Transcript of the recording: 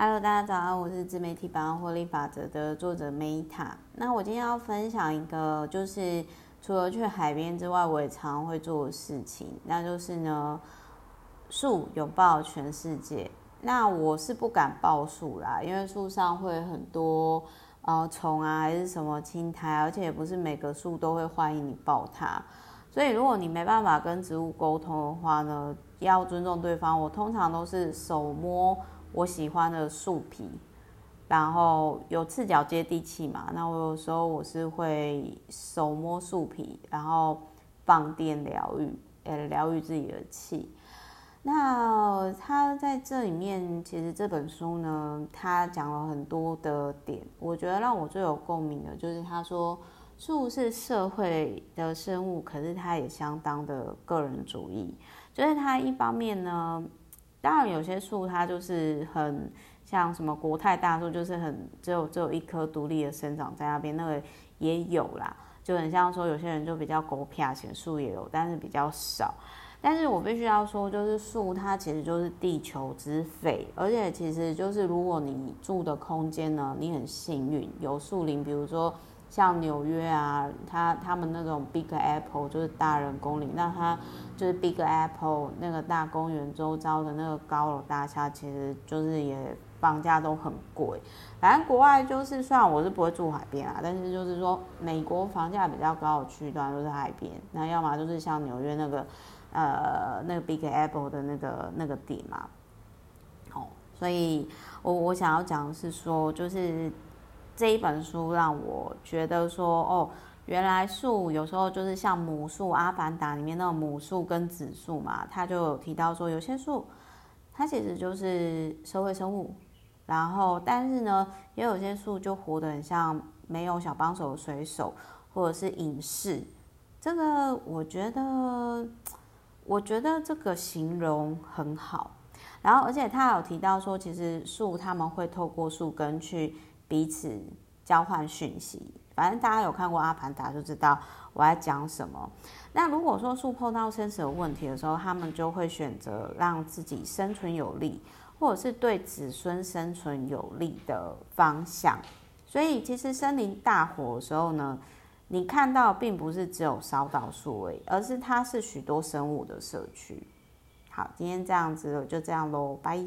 Hello，大家早上，我是自媒体百万获利法则的作者 Meta。那我今天要分享一个，就是除了去海边之外，我也常会做的事情，那就是呢，树拥抱全世界。那我是不敢抱树啦，因为树上会很多呃虫啊，还是什么青苔，而且也不是每个树都会欢迎你抱它。所以如果你没办法跟植物沟通的话呢，要尊重对方。我通常都是手摸。我喜欢的树皮，然后有赤脚接地气嘛。那我有时候我是会手摸树皮，然后放电疗愈，呃，疗愈自己的气。那他在这里面，其实这本书呢，他讲了很多的点。我觉得让我最有共鸣的，就是他说树是社会的生物，可是它也相当的个人主义。就是他一方面呢。当然，有些树它就是很像什么国泰大树，就是很只有只有一棵独立的生长在那边，那个也有啦，就很像说有些人就比较狗撇型树也有，但是比较少。但是我必须要说，就是树它其实就是地球之肺，而且其实就是如果你住的空间呢，你很幸运有树林，比如说。像纽约啊，他他们那种 Big Apple 就是大人公里，那它就是 Big Apple 那个大公园周遭的那个高楼大厦，其实就是也房价都很贵。反正国外就是，虽然我是不会住海边啊，但是就是说美国房价比较高的区段都是海边，那要么就是像纽约那个呃那个 Big Apple 的那个那个点嘛。哦，所以我我想要讲的是说，就是。这一本书让我觉得说，哦，原来树有时候就是像母树，《阿凡达》里面那种母树跟子树嘛，他就有提到说，有些树它其实就是社会生物，然后但是呢，也有些树就活得很像没有小帮手的水手或者是隐士。这个我觉得，我觉得这个形容很好。然后而且他有提到说，其实树他们会透过树根去。彼此交换讯息，反正大家有看过《阿凡达》就知道我在讲什么。那如果说树碰到生死的问题的时候，他们就会选择让自己生存有利，或者是对子孙生存有利的方向。所以，其实森林大火的时候呢，你看到并不是只有烧到树而已，而是它是许多生物的社区。好，今天这样子就这样喽，拜。